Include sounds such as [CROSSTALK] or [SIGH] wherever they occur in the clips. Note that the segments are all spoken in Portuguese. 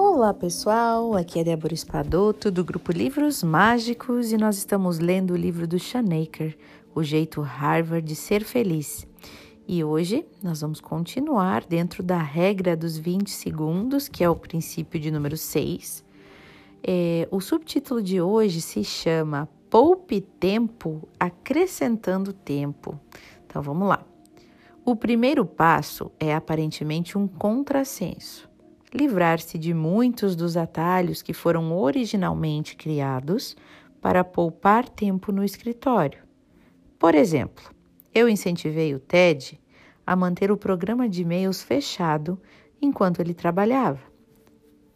Olá pessoal, aqui é Débora Espadoto do grupo Livros Mágicos e nós estamos lendo o livro do Shanaker, O Jeito Harvard de Ser Feliz. E hoje nós vamos continuar dentro da regra dos 20 segundos, que é o princípio de número 6. É, o subtítulo de hoje se chama Poupe Tempo Acrescentando Tempo. Então vamos lá. O primeiro passo é aparentemente um contrassenso. Livrar-se de muitos dos atalhos que foram originalmente criados para poupar tempo no escritório. Por exemplo, eu incentivei o Ted a manter o programa de e-mails fechado enquanto ele trabalhava,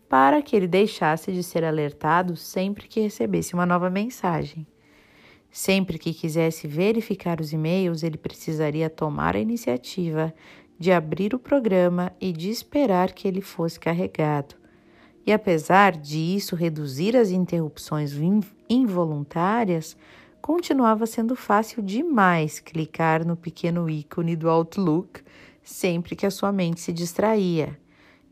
para que ele deixasse de ser alertado sempre que recebesse uma nova mensagem. Sempre que quisesse verificar os e-mails, ele precisaria tomar a iniciativa de abrir o programa e de esperar que ele fosse carregado. E apesar de isso reduzir as interrupções involuntárias, continuava sendo fácil demais clicar no pequeno ícone do Outlook sempre que a sua mente se distraía,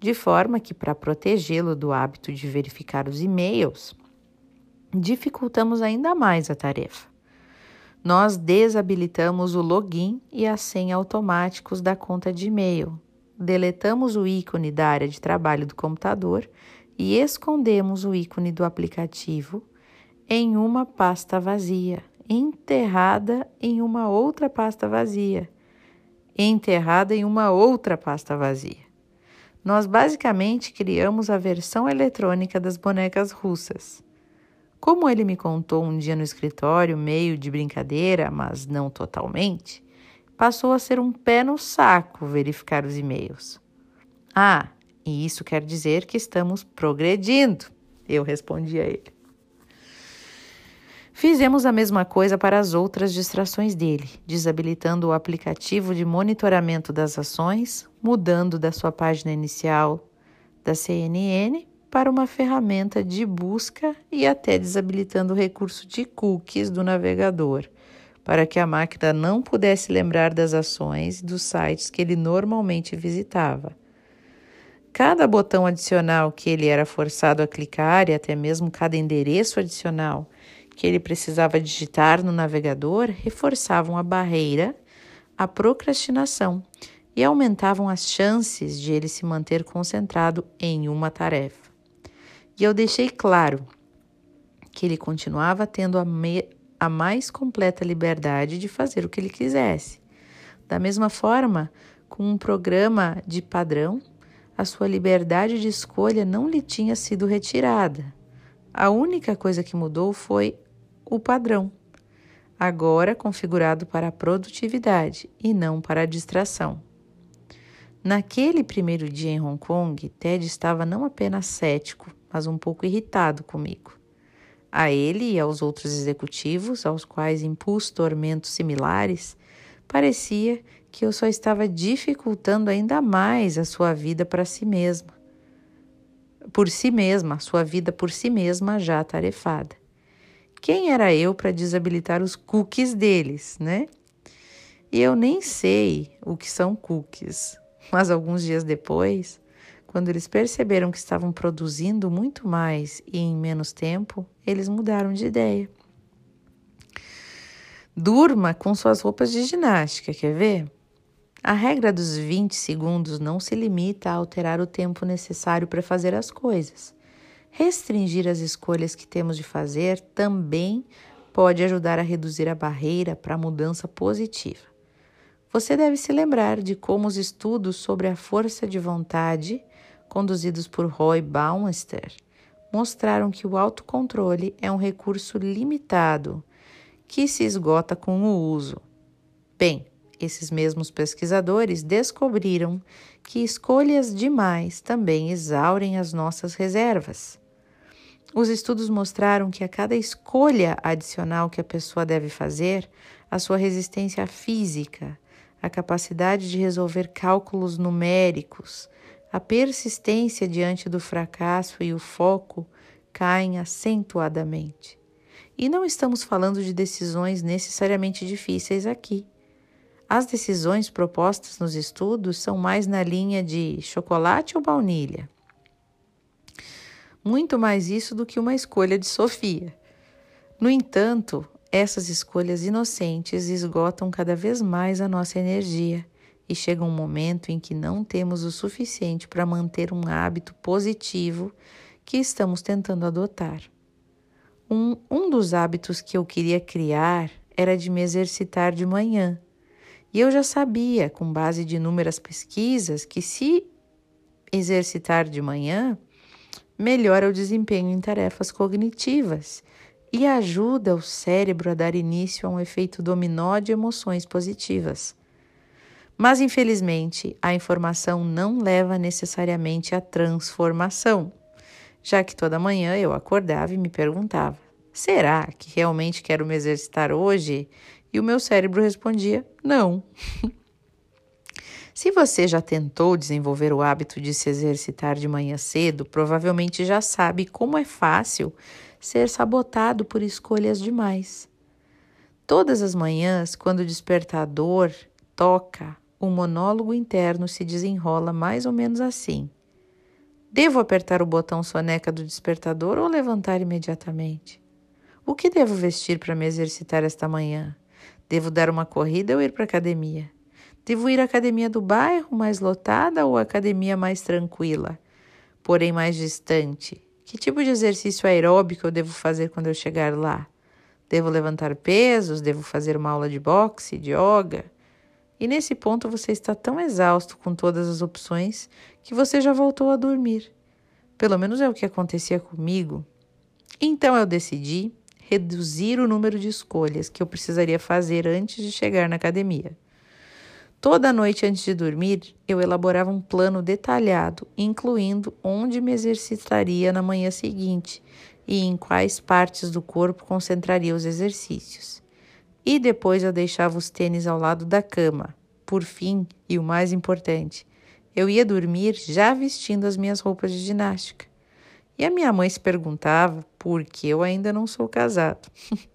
de forma que, para protegê-lo do hábito de verificar os e-mails, dificultamos ainda mais a tarefa nós desabilitamos o login e a senha automáticos da conta de e-mail, deletamos o ícone da área de trabalho do computador e escondemos o ícone do aplicativo em uma pasta vazia, enterrada em uma outra pasta vazia, enterrada em uma outra pasta vazia. Nós basicamente criamos a versão eletrônica das bonecas russas. Como ele me contou um dia no escritório, meio de brincadeira, mas não totalmente, passou a ser um pé no saco verificar os e-mails. Ah, e isso quer dizer que estamos progredindo, eu respondi a ele. Fizemos a mesma coisa para as outras distrações dele, desabilitando o aplicativo de monitoramento das ações, mudando da sua página inicial da CNN para uma ferramenta de busca e até desabilitando o recurso de cookies do navegador, para que a máquina não pudesse lembrar das ações dos sites que ele normalmente visitava. Cada botão adicional que ele era forçado a clicar e até mesmo cada endereço adicional que ele precisava digitar no navegador reforçavam a barreira, a procrastinação e aumentavam as chances de ele se manter concentrado em uma tarefa. E eu deixei claro que ele continuava tendo a, me, a mais completa liberdade de fazer o que ele quisesse. Da mesma forma, com um programa de padrão, a sua liberdade de escolha não lhe tinha sido retirada. A única coisa que mudou foi o padrão, agora configurado para a produtividade e não para a distração. Naquele primeiro dia em Hong Kong, Ted estava não apenas cético, mas um pouco irritado comigo. A ele e aos outros executivos, aos quais impus tormentos similares, parecia que eu só estava dificultando ainda mais a sua vida para si mesma. Por si mesma, sua vida por si mesma já tarefada. Quem era eu para desabilitar os cookies deles, né? E eu nem sei o que são cookies, mas alguns dias depois, quando eles perceberam que estavam produzindo muito mais e em menos tempo, eles mudaram de ideia. Durma com suas roupas de ginástica, quer ver? A regra dos 20 segundos não se limita a alterar o tempo necessário para fazer as coisas. Restringir as escolhas que temos de fazer também pode ajudar a reduzir a barreira para a mudança positiva. Você deve se lembrar de como os estudos sobre a força de vontade conduzidos por Roy Baumeister, mostraram que o autocontrole é um recurso limitado que se esgota com o uso. Bem, esses mesmos pesquisadores descobriram que escolhas demais também exaurem as nossas reservas. Os estudos mostraram que a cada escolha adicional que a pessoa deve fazer, a sua resistência física, a capacidade de resolver cálculos numéricos, a persistência diante do fracasso e o foco caem acentuadamente. E não estamos falando de decisões necessariamente difíceis aqui. As decisões propostas nos estudos são mais na linha de chocolate ou baunilha. Muito mais isso do que uma escolha de Sofia. No entanto, essas escolhas inocentes esgotam cada vez mais a nossa energia e chega um momento em que não temos o suficiente para manter um hábito positivo que estamos tentando adotar. Um, um dos hábitos que eu queria criar era de me exercitar de manhã. E eu já sabia, com base de inúmeras pesquisas, que se exercitar de manhã melhora o desempenho em tarefas cognitivas e ajuda o cérebro a dar início a um efeito dominó de emoções positivas. Mas, infelizmente, a informação não leva necessariamente à transformação, já que toda manhã eu acordava e me perguntava: será que realmente quero me exercitar hoje? E o meu cérebro respondia: não. [LAUGHS] Se você já tentou desenvolver o hábito de se exercitar de manhã cedo, provavelmente já sabe como é fácil ser sabotado por escolhas demais. Todas as manhãs, quando o despertador toca, o monólogo interno se desenrola mais ou menos assim. Devo apertar o botão soneca do despertador ou levantar imediatamente? O que devo vestir para me exercitar esta manhã? Devo dar uma corrida ou ir para a academia? Devo ir à academia do bairro mais lotada ou à academia mais tranquila, porém mais distante? Que tipo de exercício aeróbico eu devo fazer quando eu chegar lá? Devo levantar pesos? Devo fazer uma aula de boxe, de yoga? E nesse ponto você está tão exausto com todas as opções que você já voltou a dormir. Pelo menos é o que acontecia comigo. Então eu decidi reduzir o número de escolhas que eu precisaria fazer antes de chegar na academia. Toda noite antes de dormir, eu elaborava um plano detalhado, incluindo onde me exercitaria na manhã seguinte e em quais partes do corpo concentraria os exercícios. E depois eu deixava os tênis ao lado da cama. Por fim, e o mais importante, eu ia dormir já vestindo as minhas roupas de ginástica. E a minha mãe se perguntava por que eu ainda não sou casado. [LAUGHS]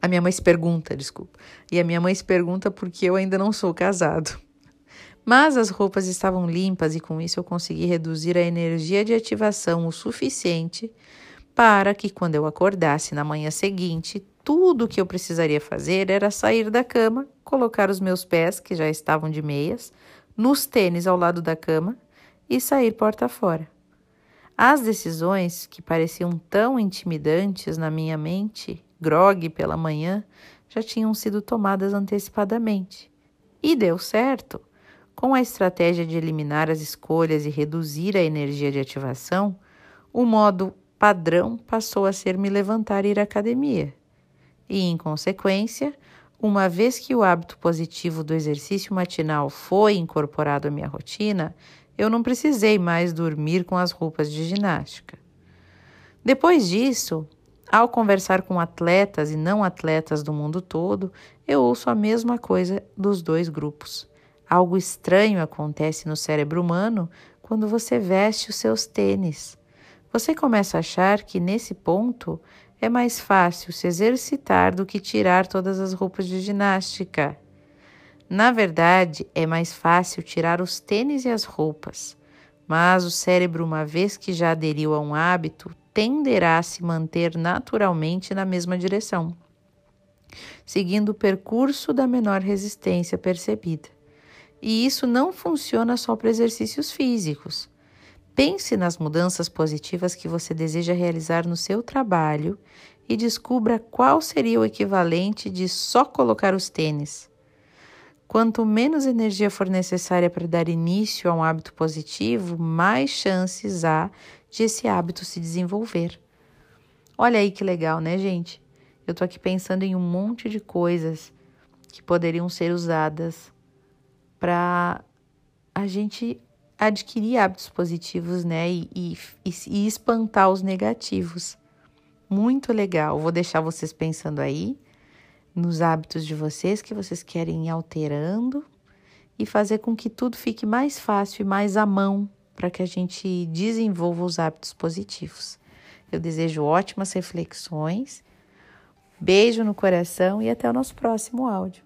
A minha mãe se pergunta, desculpa. E a minha mãe se pergunta por que eu ainda não sou casado. [LAUGHS] Mas as roupas estavam limpas e com isso eu consegui reduzir a energia de ativação o suficiente para que quando eu acordasse na manhã seguinte, tudo o que eu precisaria fazer era sair da cama, colocar os meus pés, que já estavam de meias, nos tênis ao lado da cama e sair porta fora. As decisões que pareciam tão intimidantes na minha mente grog pela manhã já tinham sido tomadas antecipadamente. E deu certo. Com a estratégia de eliminar as escolhas e reduzir a energia de ativação, o modo padrão passou a ser me levantar e ir à academia. E, em consequência, uma vez que o hábito positivo do exercício matinal foi incorporado à minha rotina, eu não precisei mais dormir com as roupas de ginástica. Depois disso, ao conversar com atletas e não atletas do mundo todo, eu ouço a mesma coisa dos dois grupos. Algo estranho acontece no cérebro humano quando você veste os seus tênis. Você começa a achar que nesse ponto é mais fácil se exercitar do que tirar todas as roupas de ginástica. Na verdade, é mais fácil tirar os tênis e as roupas, mas o cérebro, uma vez que já aderiu a um hábito, tenderá a se manter naturalmente na mesma direção, seguindo o percurso da menor resistência percebida. E isso não funciona só para exercícios físicos. Pense nas mudanças positivas que você deseja realizar no seu trabalho e descubra qual seria o equivalente de só colocar os tênis. Quanto menos energia for necessária para dar início a um hábito positivo, mais chances há de esse hábito se desenvolver. Olha aí que legal, né, gente? Eu tô aqui pensando em um monte de coisas que poderiam ser usadas para a gente adquirir hábitos positivos, né, e, e, e espantar os negativos. Muito legal. Vou deixar vocês pensando aí nos hábitos de vocês que vocês querem ir alterando e fazer com que tudo fique mais fácil e mais à mão para que a gente desenvolva os hábitos positivos. Eu desejo ótimas reflexões, beijo no coração e até o nosso próximo áudio.